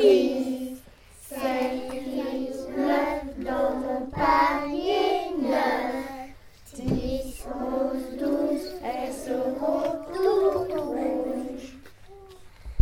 please.